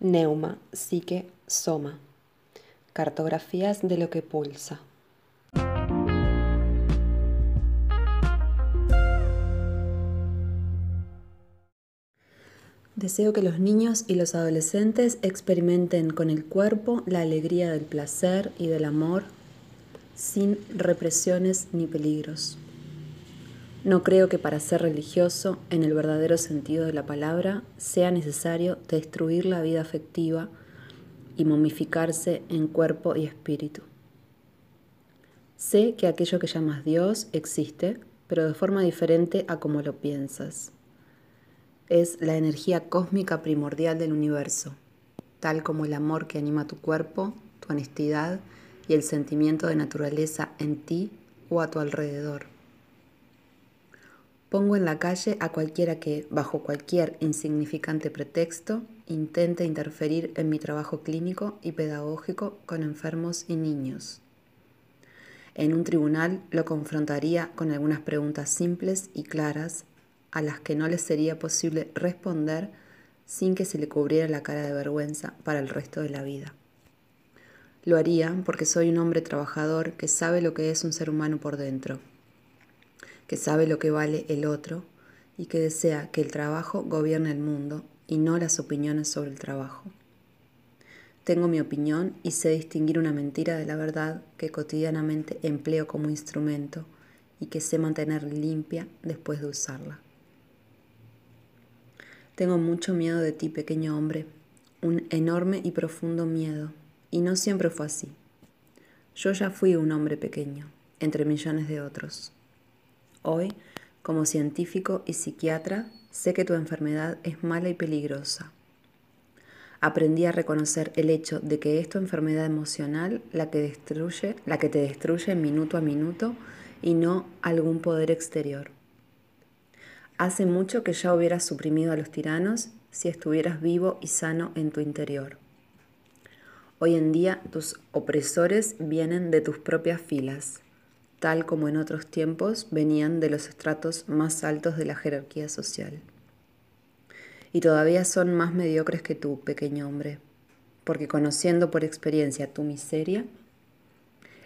Neuma, psique, soma. Cartografías de lo que pulsa. Deseo que los niños y los adolescentes experimenten con el cuerpo la alegría del placer y del amor sin represiones ni peligros. No creo que para ser religioso, en el verdadero sentido de la palabra, sea necesario destruir la vida afectiva y momificarse en cuerpo y espíritu. Sé que aquello que llamas Dios existe, pero de forma diferente a como lo piensas. Es la energía cósmica primordial del universo, tal como el amor que anima tu cuerpo, tu honestidad y el sentimiento de naturaleza en ti o a tu alrededor. Pongo en la calle a cualquiera que, bajo cualquier insignificante pretexto, intente interferir en mi trabajo clínico y pedagógico con enfermos y niños. En un tribunal lo confrontaría con algunas preguntas simples y claras a las que no le sería posible responder sin que se le cubriera la cara de vergüenza para el resto de la vida. Lo haría porque soy un hombre trabajador que sabe lo que es un ser humano por dentro que sabe lo que vale el otro y que desea que el trabajo gobierne el mundo y no las opiniones sobre el trabajo. Tengo mi opinión y sé distinguir una mentira de la verdad que cotidianamente empleo como instrumento y que sé mantener limpia después de usarla. Tengo mucho miedo de ti, pequeño hombre, un enorme y profundo miedo, y no siempre fue así. Yo ya fui un hombre pequeño, entre millones de otros. Hoy, como científico y psiquiatra, sé que tu enfermedad es mala y peligrosa. Aprendí a reconocer el hecho de que es tu enfermedad emocional la que destruye, la que te destruye minuto a minuto y no algún poder exterior. Hace mucho que ya hubieras suprimido a los tiranos si estuvieras vivo y sano en tu interior. Hoy en día tus opresores vienen de tus propias filas tal como en otros tiempos venían de los estratos más altos de la jerarquía social. Y todavía son más mediocres que tú, pequeño hombre, porque conociendo por experiencia tu miseria,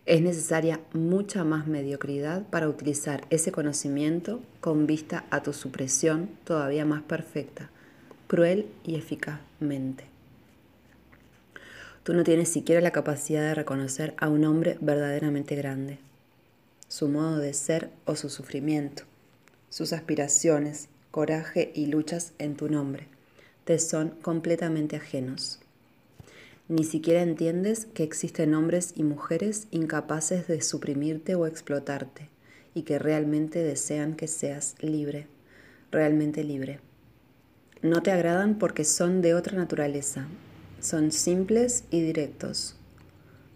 es necesaria mucha más mediocridad para utilizar ese conocimiento con vista a tu supresión todavía más perfecta, cruel y eficazmente. Tú no tienes siquiera la capacidad de reconocer a un hombre verdaderamente grande su modo de ser o su sufrimiento, sus aspiraciones, coraje y luchas en tu nombre, te son completamente ajenos. Ni siquiera entiendes que existen hombres y mujeres incapaces de suprimirte o explotarte y que realmente desean que seas libre, realmente libre. No te agradan porque son de otra naturaleza, son simples y directos,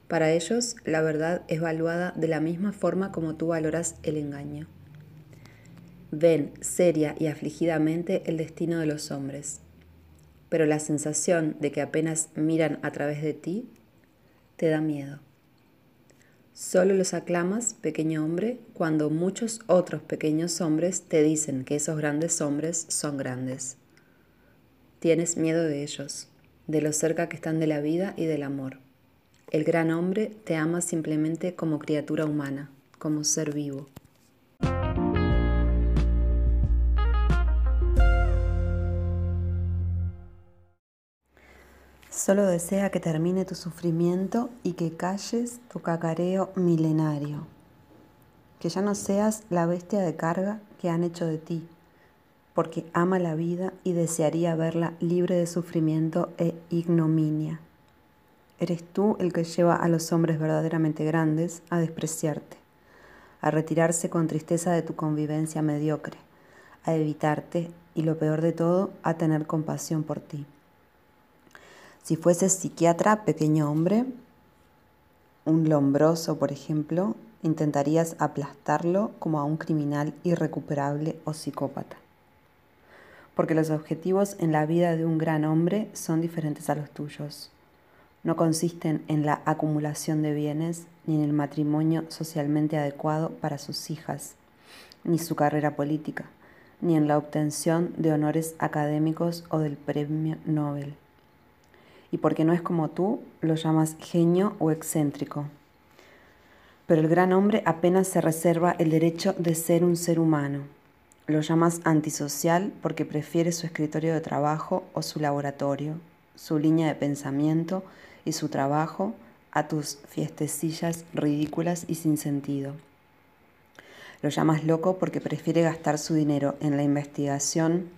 para ellos, la verdad es valuada de la misma forma como tú valoras el engaño. Ven seria y afligidamente el destino de los hombres, pero la sensación de que apenas miran a través de ti te da miedo. Solo los aclamas, pequeño hombre, cuando muchos otros pequeños hombres te dicen que esos grandes hombres son grandes. Tienes miedo de ellos, de lo cerca que están de la vida y del amor. El gran hombre te ama simplemente como criatura humana, como ser vivo. Solo desea que termine tu sufrimiento y que calles tu cacareo milenario. Que ya no seas la bestia de carga que han hecho de ti, porque ama la vida y desearía verla libre de sufrimiento e ignominia. Eres tú el que lleva a los hombres verdaderamente grandes a despreciarte, a retirarse con tristeza de tu convivencia mediocre, a evitarte y lo peor de todo, a tener compasión por ti. Si fueses psiquiatra, pequeño hombre, un lombroso, por ejemplo, intentarías aplastarlo como a un criminal irrecuperable o psicópata. Porque los objetivos en la vida de un gran hombre son diferentes a los tuyos no consisten en la acumulación de bienes ni en el matrimonio socialmente adecuado para sus hijas, ni su carrera política, ni en la obtención de honores académicos o del premio Nobel. y porque no es como tú, lo llamas genio o excéntrico. Pero el gran hombre apenas se reserva el derecho de ser un ser humano. Lo llamas antisocial porque prefiere su escritorio de trabajo o su laboratorio, su línea de pensamiento y su trabajo a tus fiestecillas ridículas y sin sentido. Lo llamas loco porque prefiere gastar su dinero en la investigación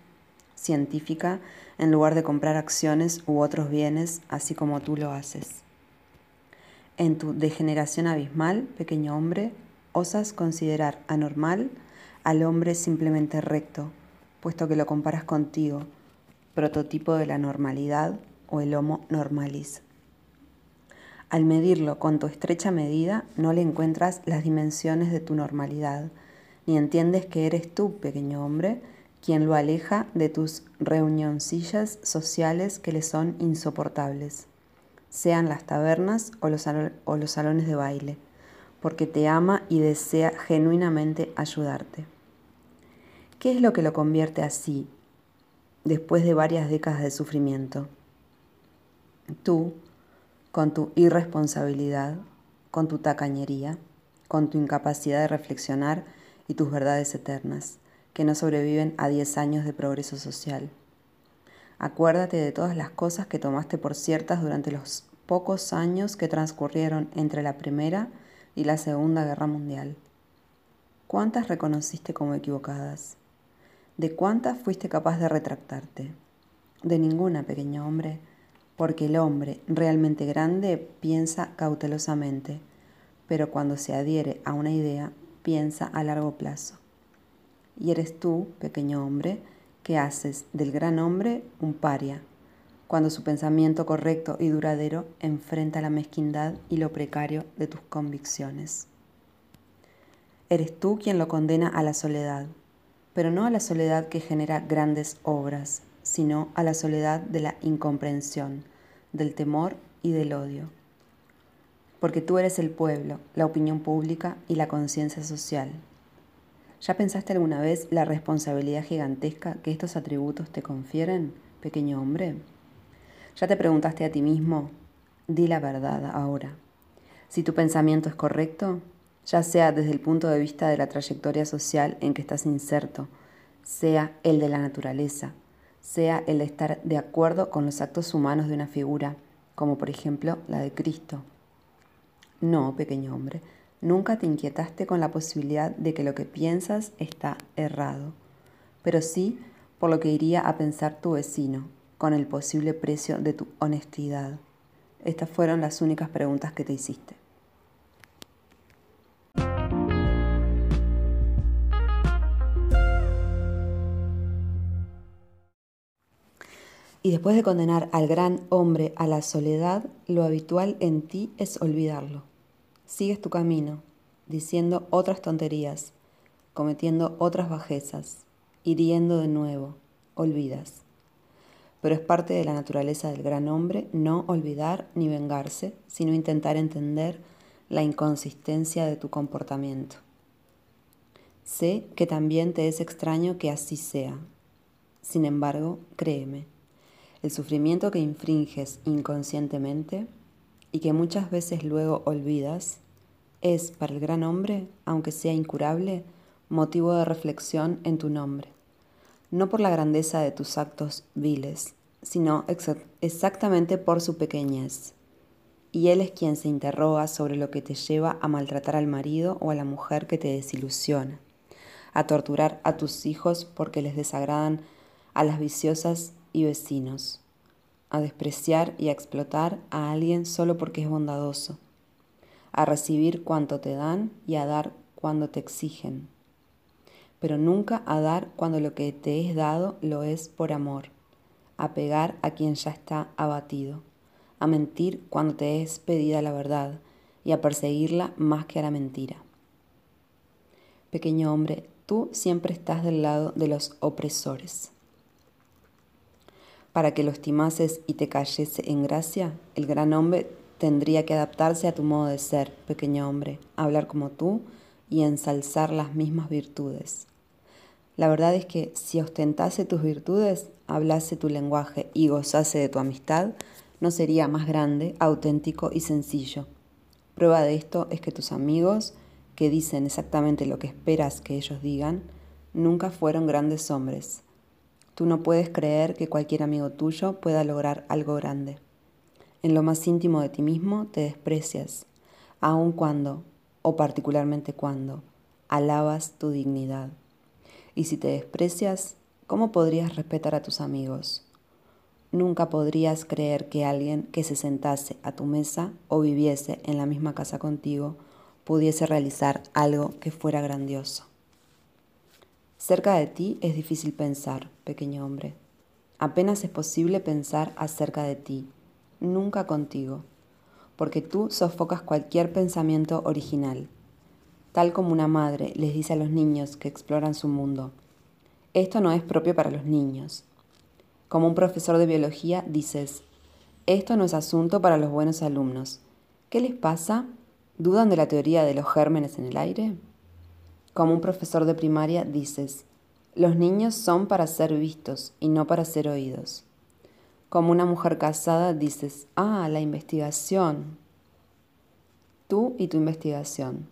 científica en lugar de comprar acciones u otros bienes, así como tú lo haces. En tu degeneración abismal, pequeño hombre, osas considerar anormal al hombre simplemente recto, puesto que lo comparas contigo, prototipo de la normalidad o el homo normalis. Al medirlo con tu estrecha medida, no le encuentras las dimensiones de tu normalidad, ni entiendes que eres tú, pequeño hombre, quien lo aleja de tus reunioncillas sociales que le son insoportables, sean las tabernas o los, salones de baile, porque te ama y desea genuinamente ayudarte. ¿Qué es lo que lo convierte así después de varias décadas de sufrimiento? Tú, con tu irresponsabilidad, con tu tacañería, con tu incapacidad de reflexionar y tus verdades eternas que no sobreviven a 10 años de progreso social. Acuérdate de todas las cosas que tomaste por ciertas durante los pocos años que transcurrieron entre la Primera y la Segunda Guerra Mundial. ¿Cuántas reconociste como equivocadas? ¿De cuántas fuiste capaz de retractarte? De ninguna, pequeño hombre, porque el hombre realmente grande piensa cautelosamente, pero cuando se adhiere a una idea, piensa a largo plazo y eres tú, pequeño hombre, que haces del gran hombre un paria, cuando su pensamiento correcto y duradero enfrenta la mezquindad y lo precario de tus convicciones. Eres tú quien lo condena a la soledad, pero no a la soledad que genera grandes obras, sino a la soledad de la incomprensión, del temor y del odio. Porque tú eres el pueblo, la opinión pública y la conciencia social. ¿Ya pensaste alguna vez la responsabilidad gigantesca que estos atributos te confieren, pequeño hombre? ¿Ya te preguntaste a ti mismo? Di la verdad ahora. Si tu pensamiento es correcto, ya sea desde el punto de vista de la trayectoria social en que estás inserto, sea el de la naturaleza, sea el estar de acuerdo con los actos humanos de una figura, como por ejemplo la de Cristo. No, pequeño hombre, Nunca te inquietaste con la posibilidad de que lo que piensas está errado, pero sí por lo que iría a pensar tu vecino, con el posible precio de tu honestidad. Estas fueron las únicas preguntas que te hiciste. Y después de condenar al gran hombre a la soledad, lo habitual en ti es olvidarlo. Sigues tu camino, diciendo otras tonterías, cometiendo otras bajezas, hiriendo de nuevo, olvidas. Pero es parte de la naturaleza del gran hombre no olvidar ni vengarse, sino intentar entender la inconsistencia de tu comportamiento. Sé que también te es extraño que así sea. Sin embargo, créeme, el sufrimiento que infringes inconscientemente y que muchas veces luego olvidas, es para el gran hombre, aunque sea incurable, motivo de reflexión en tu nombre, no por la grandeza de tus actos viles, sino exactamente por su pequeñez. Y él es quien se interroga sobre lo que te lleva a maltratar al marido o a la mujer que te desilusiona, a torturar a tus hijos porque les desagradan a las viciosas y vecinos, a despreciar y a explotar a alguien solo porque es bondadoso, a recibir cuanto te dan y a dar cuando te exigen, pero nunca a dar cuando lo que te es dado lo es por amor, a pegar a quien ya está abatido, a mentir cuando te es pedida la verdad y a perseguirla más que a la mentira. Pequeño hombre, tú siempre estás del lado de los opresores. Para que lo estimases y te cayese en gracia, el gran hombre tendría que adaptarse a tu modo de ser, pequeño hombre, hablar como tú y ensalzar las mismas virtudes. La verdad es que si ostentase tus virtudes, hablase tu lenguaje y gozase de tu amistad, no sería más grande, auténtico y sencillo. Prueba de esto es que tus amigos, que dicen exactamente lo que esperas que ellos digan, nunca fueron grandes hombres. Tú no puedes creer que cualquier amigo tuyo pueda lograr algo grande. En lo más íntimo de ti mismo te desprecias, aun cuando, o particularmente cuando, alabas tu dignidad. Y si te desprecias, ¿cómo podrías respetar a tus amigos? Nunca podrías creer que alguien que se sentase a tu mesa o viviese en la misma casa contigo pudiese realizar algo que fuera grandioso. Cerca de ti es difícil pensar, pequeño hombre. Apenas es posible pensar acerca de ti, nunca contigo, porque tú sofocas cualquier pensamiento original, tal como una madre les dice a los niños que exploran su mundo. Esto no es propio para los niños. Como un profesor de biología dices, esto no es asunto para los buenos alumnos. ¿Qué les pasa? ¿Dudan de la teoría de los gérmenes en el aire? Como un profesor de primaria dices, los niños son para ser vistos y no para ser oídos. Como una mujer casada dices, ah, la investigación. Tú y tu investigación.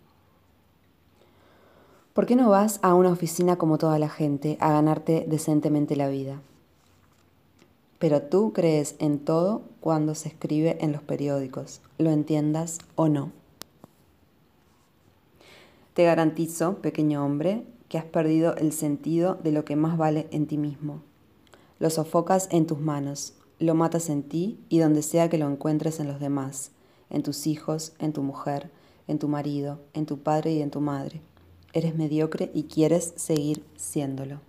¿Por qué no vas a una oficina como toda la gente a ganarte decentemente la vida? Pero tú crees en todo cuando se escribe en los periódicos, lo entiendas o no. Te garantizo, pequeño hombre, que has perdido el sentido de lo que más vale en ti mismo. Lo sofocas en tus manos, lo matas en ti y donde sea que lo encuentres en los demás, en tus hijos, en tu mujer, en tu marido, en tu padre y en tu madre. Eres mediocre y quieres seguir siéndolo.